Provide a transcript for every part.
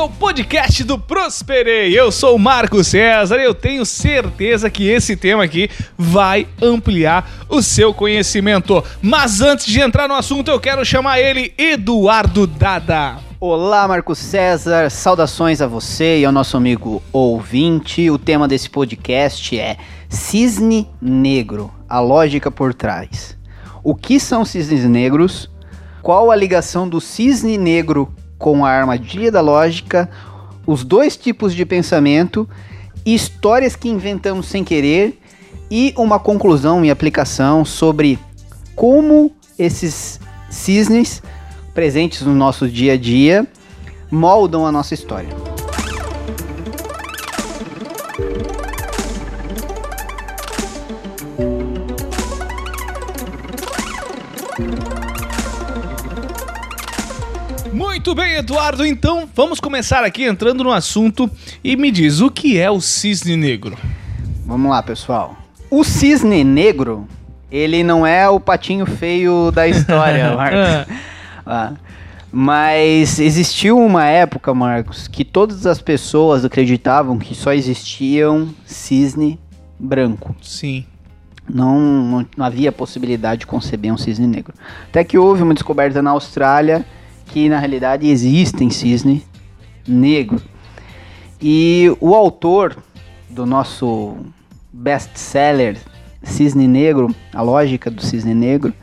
ao podcast do Prosperei. Eu sou o Marco César e eu tenho certeza que esse tema aqui vai ampliar o seu conhecimento. Mas antes de entrar no assunto, eu quero chamar ele Eduardo Dada. Olá, Marco César, saudações a você e ao nosso amigo ouvinte. O tema desse podcast é Cisne Negro, a lógica por trás. O que são cisnes negros? Qual a ligação do cisne negro com a armadilha da lógica, os dois tipos de pensamento, histórias que inventamos sem querer e uma conclusão e aplicação sobre como esses cisnes presentes no nosso dia a dia moldam a nossa história. Muito bem, Eduardo. Então vamos começar aqui entrando no assunto e me diz o que é o cisne negro. Vamos lá, pessoal. O cisne negro, ele não é o patinho feio da história, Marcos. ah, mas existiu uma época, Marcos, que todas as pessoas acreditavam que só existiam cisne branco. Sim. Não, não, não havia possibilidade de conceber um cisne negro. Até que houve uma descoberta na Austrália que na realidade existem cisne negro. E o autor do nosso best-seller Cisne Negro, a lógica do cisne negro,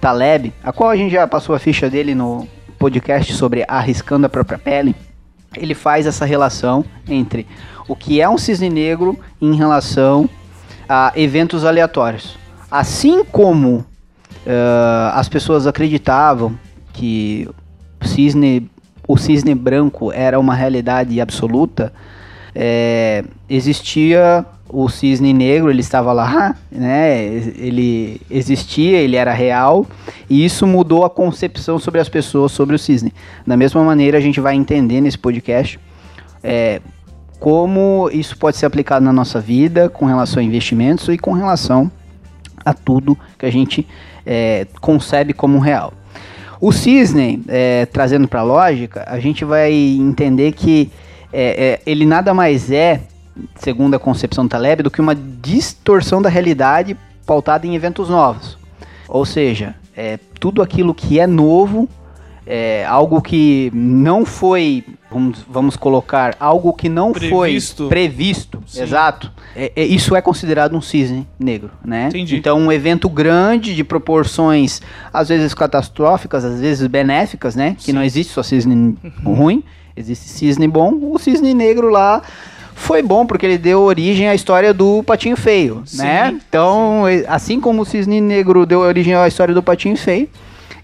Taleb, a qual a gente já passou a ficha dele no podcast sobre arriscando a própria pele, ele faz essa relação entre o que é um cisne negro em relação a eventos aleatórios. Assim como uh, as pessoas acreditavam que cisne, o cisne branco era uma realidade absoluta, é, existia o cisne negro, ele estava lá, né? Ele existia, ele era real, e isso mudou a concepção sobre as pessoas sobre o cisne. Da mesma maneira, a gente vai entender nesse podcast é, como isso pode ser aplicado na nossa vida, com relação a investimentos e com relação a tudo que a gente é, concebe como real. O cisne, é, trazendo para a lógica, a gente vai entender que é, é, ele nada mais é, segundo a concepção do Taleb, do que uma distorção da realidade pautada em eventos novos. Ou seja, é, tudo aquilo que é novo, é, algo que não foi, vamos, vamos colocar, algo que não previsto. foi previsto, Sim. exato. É, é, isso é considerado um cisne negro, né? Entendi. Então, um evento grande de proporções, às vezes catastróficas, às vezes benéficas, né? Sim. Que não existe só cisne uhum. ruim, existe cisne bom. O cisne negro lá foi bom porque ele deu origem à história do Patinho Feio, Sim. né? Então, Sim. assim como o cisne negro deu origem à história do Patinho Feio,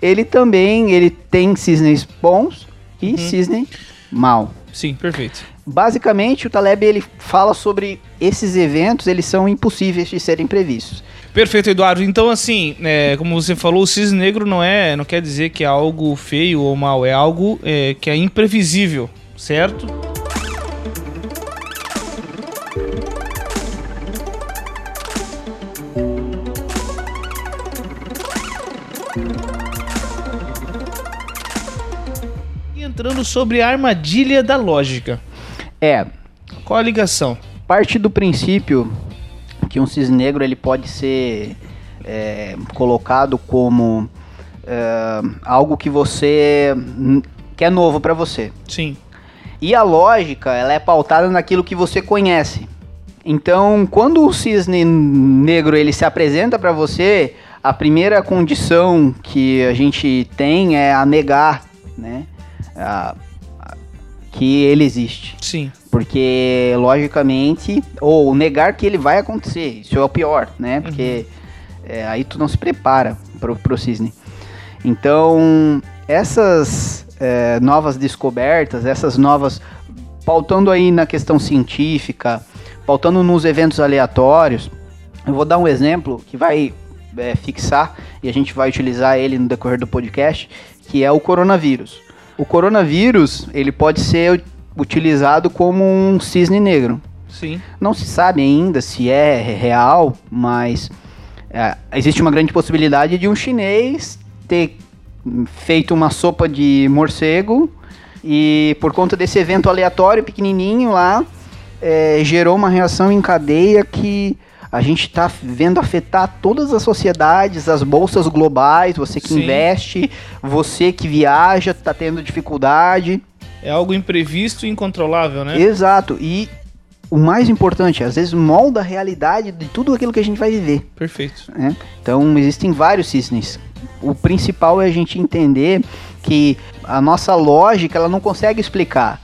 ele também ele tem cisnes bons e uhum. cisne mal. Sim, perfeito. Basicamente, o Taleb ele fala sobre esses eventos, eles são impossíveis de serem previstos. Perfeito, Eduardo. Então, assim, é, como você falou, o cisne negro não é, não quer dizer que é algo feio ou mal, é algo é, que é imprevisível, certo? Entrando sobre a armadilha da lógica. É. Qual a ligação? Parte do princípio que um cisne negro ele pode ser é, colocado como é, algo que você que é novo para você. Sim. E a lógica ela é pautada naquilo que você conhece. Então, quando o cisne negro ele se apresenta para você, a primeira condição que a gente tem é a negar, né? Que ele existe. Sim. Porque, logicamente, ou negar que ele vai acontecer, isso é o pior, né? Porque uhum. é, aí tu não se prepara pro, pro cisne. Então, essas é, novas descobertas, essas novas. pautando aí na questão científica, pautando nos eventos aleatórios, eu vou dar um exemplo que vai é, fixar e a gente vai utilizar ele no decorrer do podcast, que é o coronavírus. O coronavírus, ele pode ser utilizado como um cisne negro. Sim. Não se sabe ainda se é real, mas é, existe uma grande possibilidade de um chinês ter feito uma sopa de morcego E por conta desse evento aleatório, pequenininho lá, é, gerou uma reação em cadeia que a gente está vendo afetar todas as sociedades, as bolsas globais, você que Sim. investe, você que viaja, está tendo dificuldade. É algo imprevisto e incontrolável, né? Exato. E o mais importante, às vezes molda a realidade de tudo aquilo que a gente vai viver. Perfeito. né? Então existem vários cisnes. O principal é a gente entender que a nossa lógica ela não consegue explicar.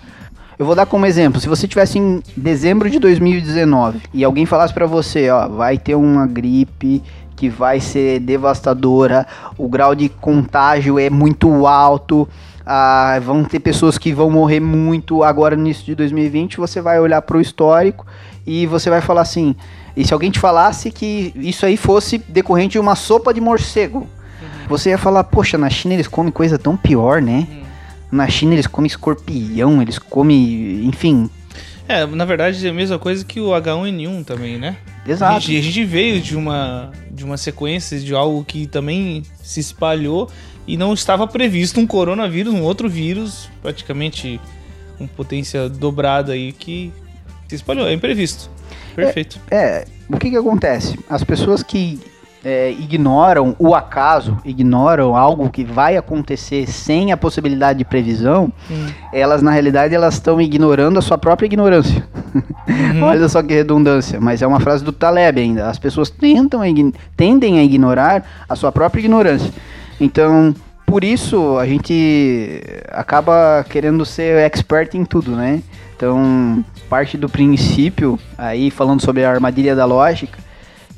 Eu vou dar como exemplo, se você tivesse em dezembro de 2019 e alguém falasse pra você, ó, vai ter uma gripe que vai ser devastadora, o grau de contágio é muito alto, ah, vão ter pessoas que vão morrer muito agora no início de 2020, você vai olhar pro histórico e você vai falar assim, e se alguém te falasse que isso aí fosse decorrente de uma sopa de morcego, você ia falar, poxa, na China eles comem coisa tão pior, né? Na China eles comem escorpião, eles comem, enfim, É, na verdade é a mesma coisa que o H1N1 também, né? A exato. gente, a gente veio de uma, de uma sequência de algo que também se espalhou e não estava previsto um coronavírus, um outro vírus, praticamente com potência dobrada aí, que se espalhou. É imprevisto. Perfeito. É, o que que acontece? As pessoas que é, ignoram o acaso, ignoram algo que vai acontecer sem a possibilidade de previsão, Hum. elas na realidade elas estão ignorando a sua própria ignorância. Uhum. Olha só que redundância, mas é uma frase do Taleb ainda. As pessoas tentam, tendem a ignorar a sua própria ignorância. Então, por isso a gente acaba querendo ser expert em tudo, né? Então, parte do princípio aí falando sobre a armadilha da lógica,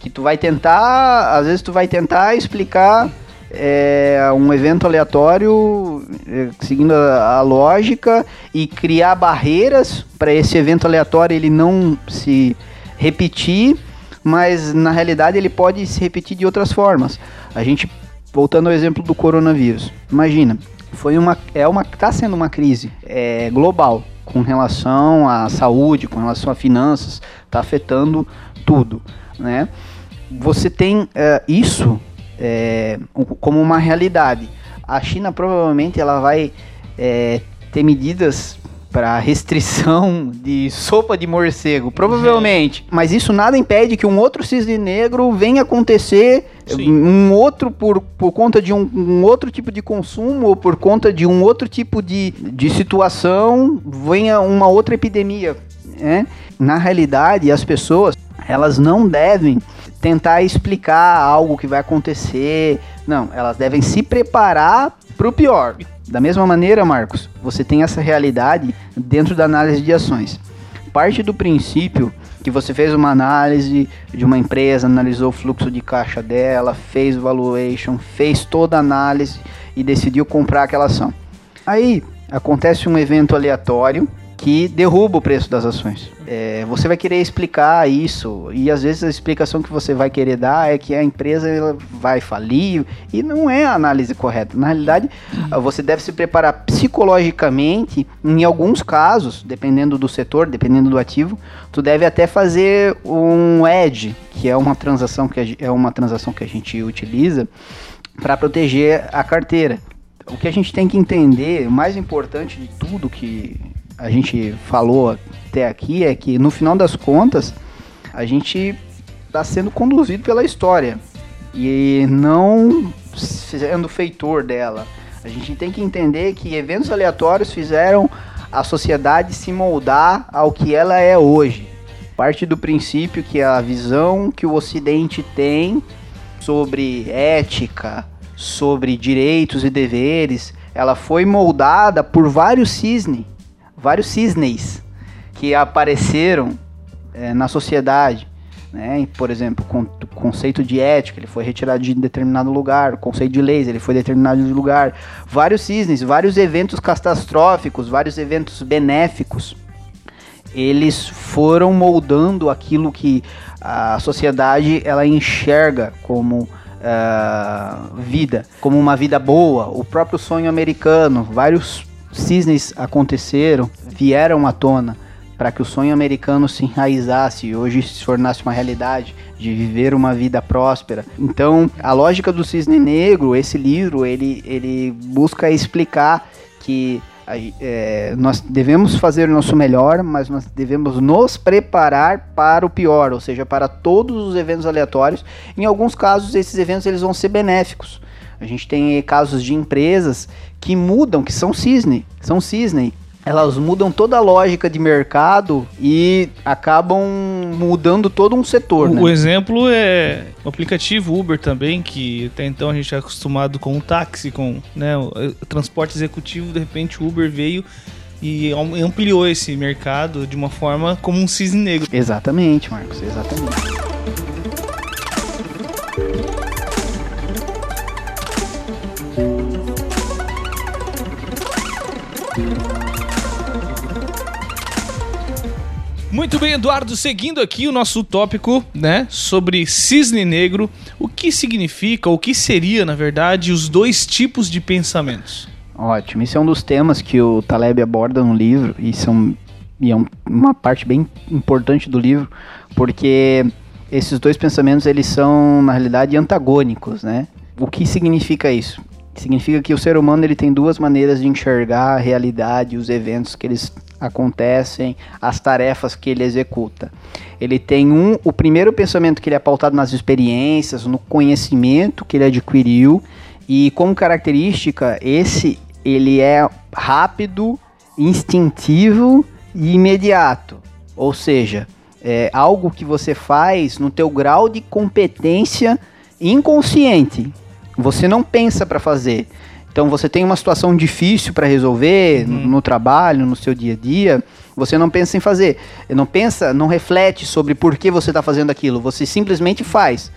que tu vai tentar, às vezes tu vai tentar explicar é, um evento aleatório é, seguindo a, a lógica e criar barreiras para esse evento aleatório ele não se repetir, mas na realidade ele pode se repetir de outras formas. A gente voltando ao exemplo do coronavírus, imagina, foi uma é uma está sendo uma crise é, global com relação à saúde, com relação a finanças, está afetando tudo, né? Você tem é, isso é, como uma realidade. A China provavelmente ela vai é, ter medidas para restrição de sopa de morcego, provavelmente. Mas isso nada impede que um outro cisne negro venha acontecer, Sim. um outro por, por conta de um, um outro tipo de consumo ou por conta de um outro tipo de, de situação, venha uma outra epidemia. né? Na realidade, as pessoas elas não devem tentar explicar algo que vai acontecer. Não, elas devem se preparar para o pior. Da mesma maneira, Marcos, você tem essa realidade dentro da análise de ações. Parte do princípio que você fez uma análise de uma empresa, analisou o fluxo de caixa dela, fez valuation, fez toda a análise e decidiu comprar aquela ação. Aí acontece um evento aleatório que derruba o preço das ações. É, você vai querer explicar isso e às vezes a explicação que você vai querer dar é que a empresa vai falir e não é a análise correta. Na realidade, você deve se preparar psicologicamente. Em alguns casos, dependendo do setor, dependendo do ativo, tu deve até fazer um edge, que é uma transação que a, é uma transação que a gente utiliza para proteger a carteira. O que a gente tem que entender, mais importante de tudo que a gente falou até aqui é que no final das contas a gente está sendo conduzido pela história e não sendo feitor dela. A gente tem que entender que eventos aleatórios fizeram a sociedade se moldar ao que ela é hoje. Parte do princípio que a visão que o Ocidente tem sobre ética, sobre direitos e deveres, ela foi moldada por vários cisnes, vários cisnes que apareceram eh, na sociedade. Né? Por exemplo, con- o conceito de ética ele foi retirado de determinado lugar, o conceito de leis ele foi determinado de lugar, vários cisnes, vários eventos catastróficos, vários eventos benéficos, eles foram moldando aquilo que a sociedade ela enxerga como ah, vida, como uma vida boa. O próprio sonho americano, vários cisnes aconteceram, vieram à tona para que o sonho americano se enraizasse e hoje se tornasse uma realidade de viver uma vida próspera. Então, a lógica do cisne negro, esse livro, ele, ele busca explicar que é, nós devemos fazer o nosso melhor, mas nós devemos nos preparar para o pior, ou seja, para todos os eventos aleatórios. Em alguns casos, esses eventos eles vão ser benéficos. A gente tem casos de empresas que mudam, que são cisne, são cisne, elas mudam toda a lógica de mercado e acabam mudando todo um setor. O, né? o exemplo é o aplicativo Uber também, que até então a gente é acostumado com o táxi, com né, o, o transporte executivo, de repente o Uber veio e ampliou esse mercado de uma forma como um cisne negro. Exatamente, Marcos, exatamente. Muito bem, Eduardo, seguindo aqui o nosso tópico, né, sobre cisne negro, o que significa, o que seria, na verdade, os dois tipos de pensamentos? Ótimo, isso é um dos temas que o Taleb aborda no livro e, são, e é um, uma parte bem importante do livro, porque esses dois pensamentos eles são na realidade antagônicos, né? O que significa isso? Significa que o ser humano ele tem duas maneiras de enxergar a realidade, os eventos que eles acontecem, as tarefas que ele executa. Ele tem um, o primeiro pensamento que ele é pautado nas experiências, no conhecimento que ele adquiriu e como característica esse ele é rápido, instintivo e imediato. Ou seja, é algo que você faz no teu grau de competência inconsciente. Você não pensa para fazer. Então você tem uma situação difícil para resolver uhum. no, no, trabalho, no seu dia a dia, você não pensa em fazer. Não pensa, não reflete sobre por que você está fazendo aquilo. Você simplesmente faz.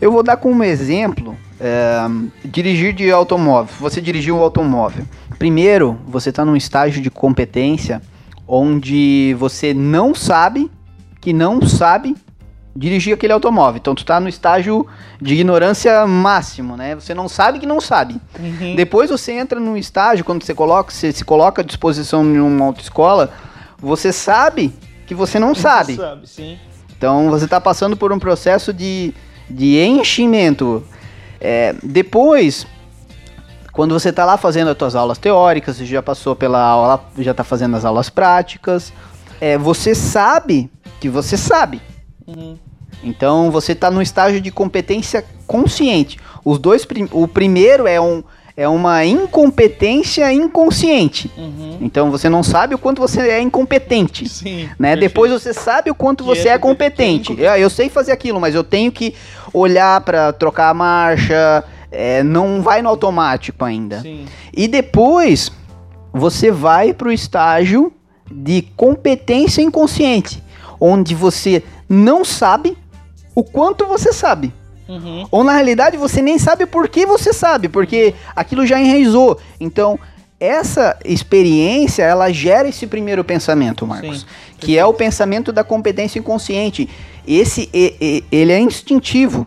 Eu vou dar como exemplo é, dirigir de automóvel. Você dirigiu um automóvel. Primeiro, você está num estágio de competência onde você não sabe que não sabe dirigir aquele automóvel. Então tu tá no estágio de ignorância máximo, né? Você não sabe que não sabe. Uhum. Depois você entra num estágio, quando você coloca, você se coloca à disposição de uma autoescola, você sabe que você não sabe. Sabe, sim. Então você está passando por um processo de, de enchimento. É, depois, quando você está lá fazendo as suas aulas teóricas, você já passou pela aula, já está fazendo as aulas práticas, é, você sabe que você sabe. Uhum. Então você está no estágio de competência consciente. Os dois, o primeiro é um é uma incompetência inconsciente. Uhum. Então você não sabe o quanto você é incompetente. Sim, né? Depois você sabe o quanto que você é, é competente. Eu, eu, sei fazer aquilo, mas eu tenho que olhar para trocar a marcha. É, não vai no automático ainda. Sim. E depois você vai para o estágio de competência inconsciente, onde você não sabe o quanto você sabe. Uhum. Ou na realidade você nem sabe por que você sabe, porque aquilo já enraizou. Então, essa experiência, ela gera esse primeiro pensamento, Marcos, Sim, que é o pensamento da competência inconsciente. Esse ele é instintivo.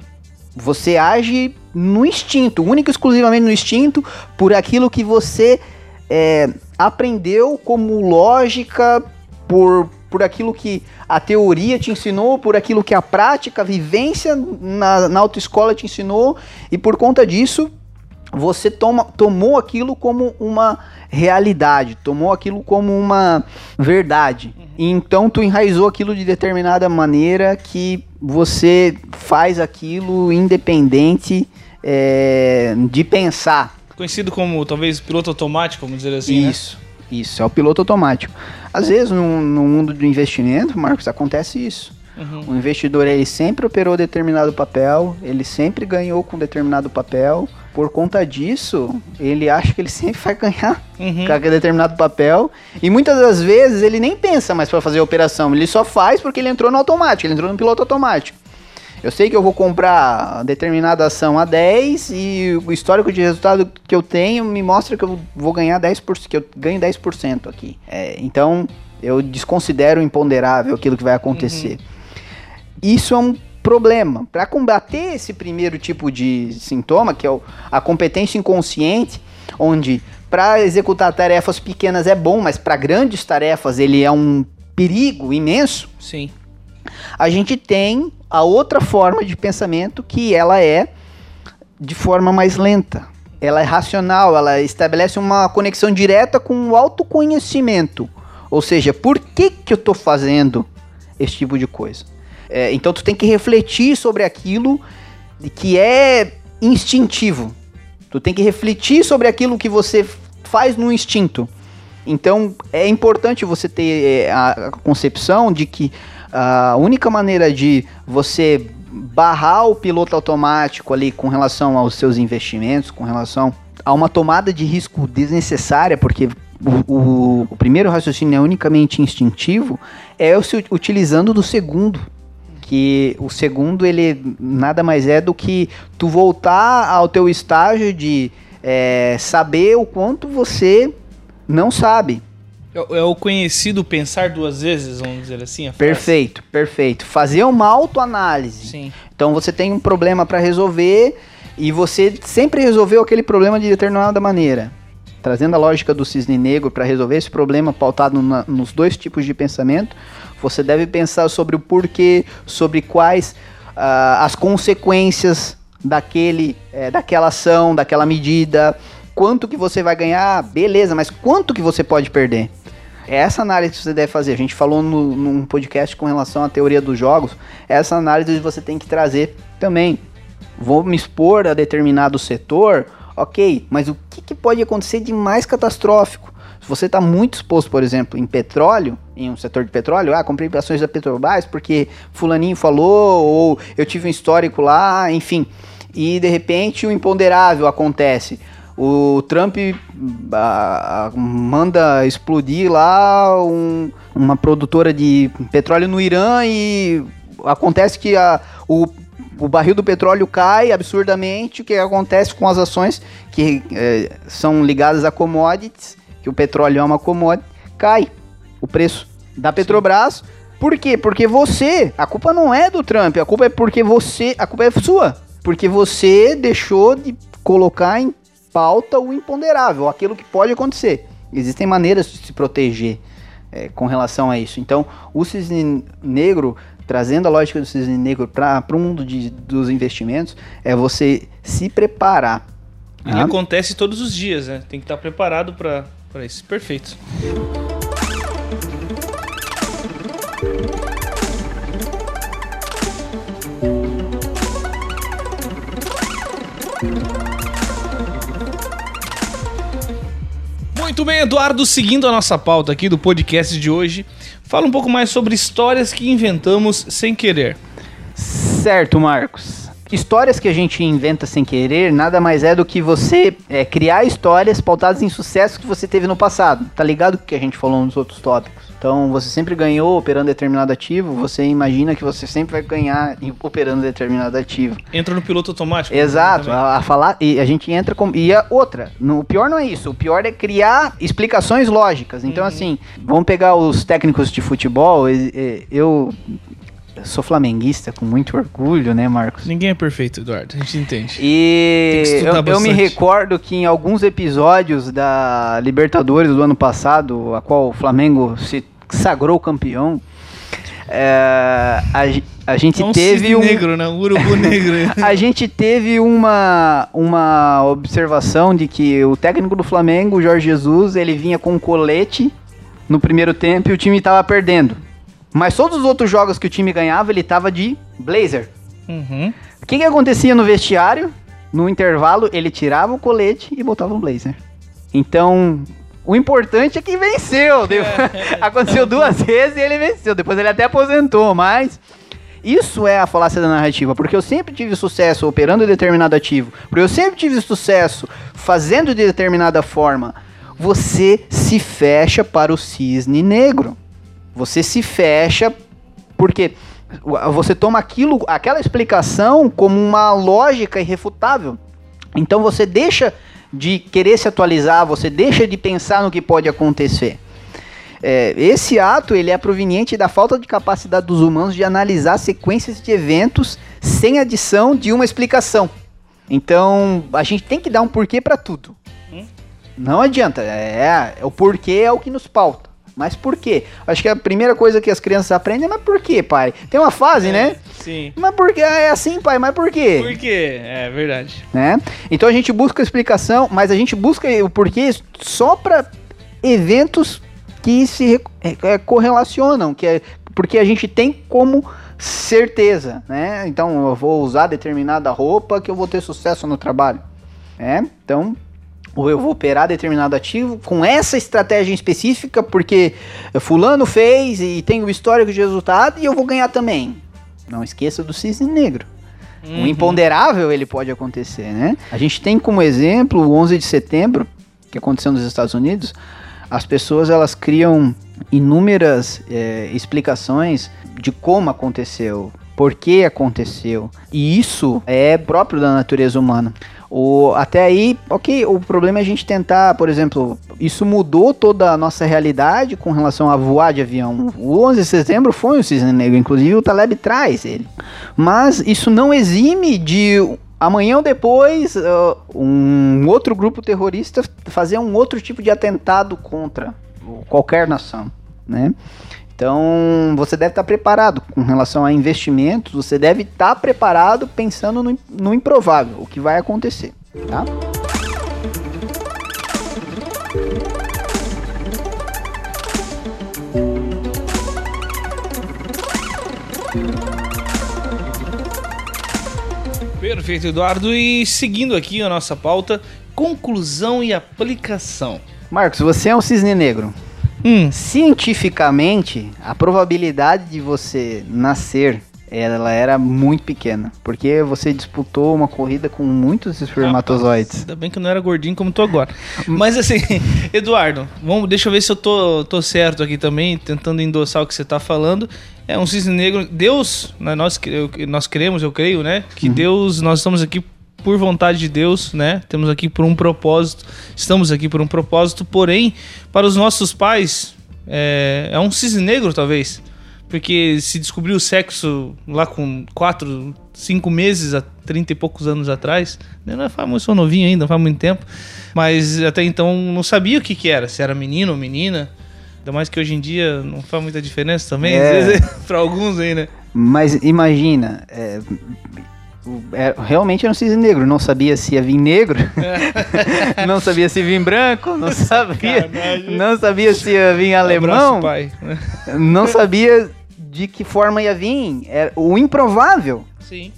Você age no instinto, único e exclusivamente no instinto, por aquilo que você é, aprendeu como lógica, por por aquilo que a teoria te ensinou, por aquilo que a prática, a vivência na, na autoescola te ensinou, e por conta disso você toma, tomou aquilo como uma realidade, tomou aquilo como uma verdade. Uhum. Então tu enraizou aquilo de determinada maneira que você faz aquilo independente é, de pensar. Conhecido como talvez piloto automático, vamos dizer assim. Né? Isso. Né? Isso, é o piloto automático. Às vezes, no, no mundo do investimento, Marcos, acontece isso. Uhum. O investidor ele sempre operou determinado papel, ele sempre ganhou com determinado papel. Por conta disso, ele acha que ele sempre vai ganhar uhum. com determinado papel. E muitas das vezes ele nem pensa mais para fazer a operação, ele só faz porque ele entrou no automático, ele entrou no piloto automático. Eu sei que eu vou comprar determinada ação a 10 e o histórico de resultado que eu tenho me mostra que eu vou ganhar 10%, que eu ganho 10% aqui. É, então, eu desconsidero imponderável aquilo que vai acontecer. Uhum. Isso é um problema. Para combater esse primeiro tipo de sintoma, que é a competência inconsciente, onde para executar tarefas pequenas é bom, mas para grandes tarefas ele é um perigo imenso. Sim. A gente tem a outra forma de pensamento que ela é de forma mais lenta. ela é racional, ela estabelece uma conexão direta com o autoconhecimento. Ou seja, por que, que eu estou fazendo esse tipo de coisa? É, então tu tem que refletir sobre aquilo que é instintivo. Tu tem que refletir sobre aquilo que você faz no instinto. Então é importante você ter é, a concepção de que a única maneira de você barrar o piloto automático ali com relação aos seus investimentos, com relação a uma tomada de risco desnecessária, porque o, o, o primeiro raciocínio é unicamente instintivo, é o se utilizando do segundo. Que o segundo, ele nada mais é do que tu voltar ao teu estágio de é, saber o quanto você não sabe. É, é o conhecido pensar duas vezes, vamos dizer assim? perfeito, perfeito. Fazer uma autoanálise. Sim. Então você tem um problema para resolver e você sempre resolveu aquele problema de determinada maneira. Trazendo a lógica do cisne negro para resolver esse problema pautado na, nos dois tipos de pensamento, você deve pensar sobre o porquê, sobre quais uh, as consequências daquele, é, daquela ação, daquela medida, quanto que você vai ganhar, beleza, mas quanto que você pode perder? É essa análise que você deve fazer. A gente falou no, num podcast com relação à teoria dos jogos. Essa análise você tem que trazer também. Vou me expor a determinado setor, ok, mas o que, que pode acontecer de mais catastrófico? Se você está muito exposto, por exemplo, em petróleo, em um setor de petróleo, ah, comprei ações da Petrobras porque fulaninho falou, ou eu tive um histórico lá, enfim. E de repente o imponderável acontece. O Trump a, a, manda explodir lá um, uma produtora de petróleo no Irã e acontece que a, o, o barril do petróleo cai absurdamente. O que acontece com as ações que é, são ligadas a commodities, que o petróleo é uma commodity, cai o preço da Petrobras. Por quê? Porque você, a culpa não é do Trump, a culpa é porque você, a culpa é sua. Porque você deixou de colocar em pauta o imponderável, aquilo que pode acontecer. Existem maneiras de se proteger é, com relação a isso. Então, o cisne negro, trazendo a lógica do cisne negro para o mundo de, dos investimentos, é você se preparar. E ah? acontece todos os dias, né? Tem que estar preparado para isso. Perfeito. Muito bem, Eduardo, seguindo a nossa pauta aqui do podcast de hoje, fala um pouco mais sobre histórias que inventamos sem querer. Certo, Marcos. Histórias que a gente inventa sem querer nada mais é do que você é, criar histórias pautadas em sucesso que você teve no passado. Tá ligado o que a gente falou nos outros tópicos? Então, você sempre ganhou operando determinado ativo, você imagina que você sempre vai ganhar operando determinado ativo. Entra no piloto automático. Exato, a, a, falar, e a gente entra com. E a outra, no, o pior não é isso, o pior é criar explicações lógicas. Então, uhum. assim, vamos pegar os técnicos de futebol, eu sou flamenguista com muito orgulho, né, Marcos? Ninguém é perfeito, Eduardo, a gente entende. E eu, eu, me recordo que em alguns episódios da Libertadores do ano passado, a qual o Flamengo se sagrou campeão, é, a, a gente um teve um negro, né? Um urubu negro. a gente teve uma, uma observação de que o técnico do Flamengo, Jorge Jesus, ele vinha com um colete no primeiro tempo e o time estava perdendo. Mas todos os outros jogos que o time ganhava, ele tava de blazer. Uhum. O que, que acontecia no vestiário? No intervalo, ele tirava o colete e botava um blazer. Então, o importante é que venceu. Aconteceu duas vezes e ele venceu. Depois ele até aposentou, mas isso é a falácia da narrativa, porque eu sempre tive sucesso operando determinado ativo, porque eu sempre tive sucesso fazendo de determinada forma. Você se fecha para o cisne negro. Você se fecha porque você toma aquilo, aquela explicação como uma lógica irrefutável. Então você deixa de querer se atualizar, você deixa de pensar no que pode acontecer. É, esse ato ele é proveniente da falta de capacidade dos humanos de analisar sequências de eventos sem adição de uma explicação. Então a gente tem que dar um porquê para tudo. Hum? Não adianta, é, é, o porquê é o que nos pauta. Mas por quê? Acho que a primeira coisa que as crianças aprendem é, mas por quê, pai? Tem uma fase, é. né? Sim. Mas por que é assim, pai? Mas por quê? Por quê? É verdade. né? Então a gente busca explicação, mas a gente busca o porquê só para eventos que se é, é, correlacionam, que é porque a gente tem como certeza, né? Então eu vou usar determinada roupa que eu vou ter sucesso no trabalho, né? Então ou eu vou operar determinado ativo com essa estratégia específica porque fulano fez e tem o histórico de resultado e eu vou ganhar também. Não esqueça do cisne negro. Uhum. O imponderável ele pode acontecer, né? A gente tem como exemplo o 11 de setembro, que aconteceu nos Estados Unidos. As pessoas elas criam inúmeras eh, explicações de como aconteceu, por que aconteceu. E isso é próprio da natureza humana. O, até aí, ok, o problema é a gente tentar, por exemplo, isso mudou toda a nossa realidade com relação a voar de avião. O 11 de setembro foi um cisne negro, inclusive o Taleb traz ele. Mas isso não exime de amanhã ou depois uh, um outro grupo terrorista fazer um outro tipo de atentado contra qualquer nação, né? Então, você deve estar preparado com relação a investimentos, você deve estar preparado pensando no, no improvável, o que vai acontecer, tá? Perfeito, Eduardo. E seguindo aqui a nossa pauta, conclusão e aplicação. Marcos, você é um cisne negro. Hum, Cientificamente, a probabilidade de você nascer ela era muito pequena, porque você disputou uma corrida com muitos espermatozoides. ainda bem que eu não era gordinho como tô agora. Mas assim, Eduardo, vamos, deixa eu ver se eu tô, tô certo aqui também, tentando endossar o que você tá falando. É um cisne negro. Deus, né, nós, nós cremos, eu creio, né? Que Deus, nós estamos aqui por vontade de Deus, né? Temos aqui por um propósito, estamos aqui por um propósito, porém, para os nossos pais, é, é um cisne negro, talvez. Porque se descobriu o sexo lá com 4, 5 meses, há 30 e poucos anos atrás, né, não é faz muito, sou novinho ainda, não faz muito tempo, mas até então não sabia o que, que era, se era menino ou menina. Ainda mais que hoje em dia não faz muita diferença também, É. pra alguns aí, né? Mas imagina, é, o- é, realmente era um cisne negro, não sabia se ia vir negro, não sabia se ia vir branco, não sabia, não sabia se ia vir alemão, Abraço, né? não sabia de que forma ia vir, era o improvável. Sim.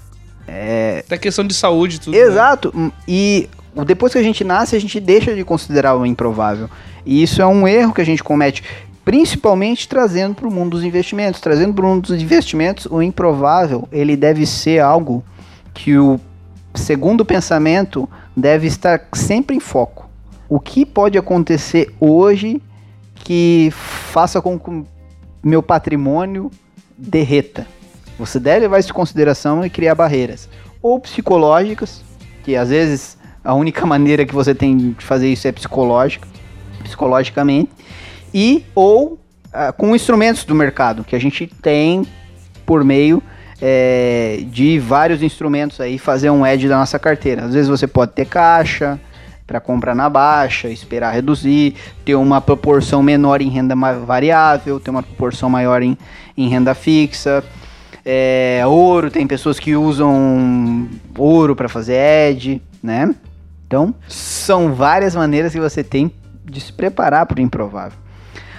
É, Até questão de saúde tudo. né? Exato. hum, E depois que a gente nasce, a gente deixa de considerar o improvável. E isso é um erro que a gente comete, principalmente trazendo para o mundo dos investimentos. Trazendo para o mundo dos investimentos, o improvável, ele deve ser algo que o segundo pensamento deve estar sempre em foco. O que pode acontecer hoje que faça com que meu patrimônio derreta? Você deve levar isso em consideração e criar barreiras. Ou psicológicas, que às vezes a única maneira que você tem de fazer isso é psicológica, psicologicamente, e ou ah, com instrumentos do mercado, que a gente tem por meio é, de vários instrumentos aí fazer um edge da nossa carteira. Às vezes você pode ter caixa para comprar na baixa, esperar reduzir, ter uma proporção menor em renda variável, ter uma proporção maior em, em renda fixa. É, ouro, tem pessoas que usam ouro para fazer edge, né? Então, são várias maneiras que você tem de se preparar para o improvável.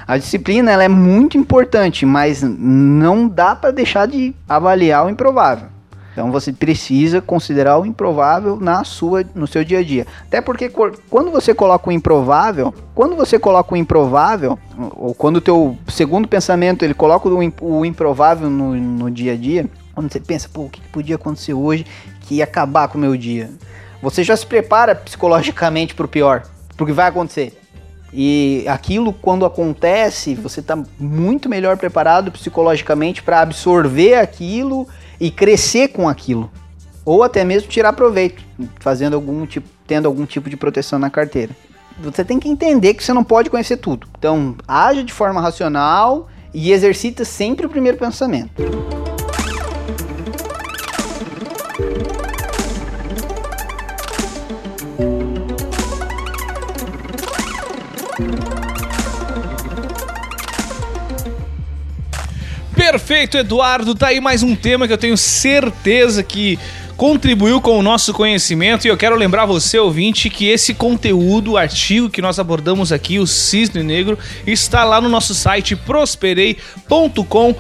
A disciplina ela é muito importante, mas não dá para deixar de avaliar o improvável. Então você precisa considerar o improvável na sua, no seu dia a dia. Até porque quando você coloca o improvável, quando você coloca o improvável, ou quando o teu segundo pensamento ele coloca o, im- o improvável no, no dia a dia, quando você pensa, pô, o que podia acontecer hoje que ia acabar com o meu dia? Você já se prepara psicologicamente para o pior, para o que vai acontecer. E aquilo, quando acontece, você está muito melhor preparado psicologicamente para absorver aquilo e crescer com aquilo. Ou até mesmo tirar proveito, fazendo algum tipo, tendo algum tipo de proteção na carteira. Você tem que entender que você não pode conhecer tudo. Então, haja de forma racional e exercita sempre o primeiro pensamento. Perfeito, Eduardo. Tá aí mais um tema que eu tenho certeza que contribuiu com o nosso conhecimento e eu quero lembrar você, ouvinte, que esse conteúdo, o artigo que nós abordamos aqui, o Cisne Negro, está lá no nosso site prosperei.com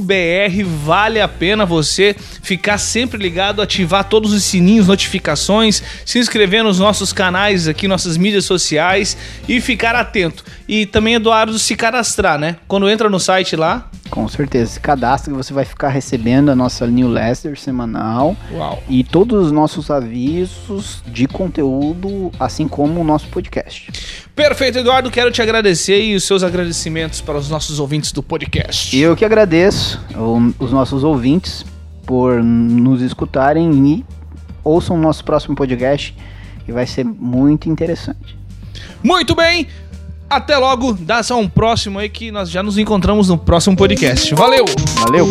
br vale a pena você ficar sempre ligado, ativar todos os sininhos, notificações, se inscrever nos nossos canais aqui, nossas mídias sociais e ficar atento. E também, Eduardo, se cadastrar, né? Quando entra no site lá, com certeza. Se cadastra que você vai ficar recebendo a nossa newsletter semanal Uau. e todos os nossos avisos de conteúdo, assim como o nosso podcast. Perfeito, Eduardo. Quero te agradecer e os seus agradecimentos para os nossos ouvintes do podcast. Eu que agradeço os nossos ouvintes por nos escutarem e ouçam o nosso próximo podcast, que vai ser muito interessante. Muito bem, até logo, dá só um próximo aí que nós já nos encontramos no próximo podcast. Valeu! Valeu!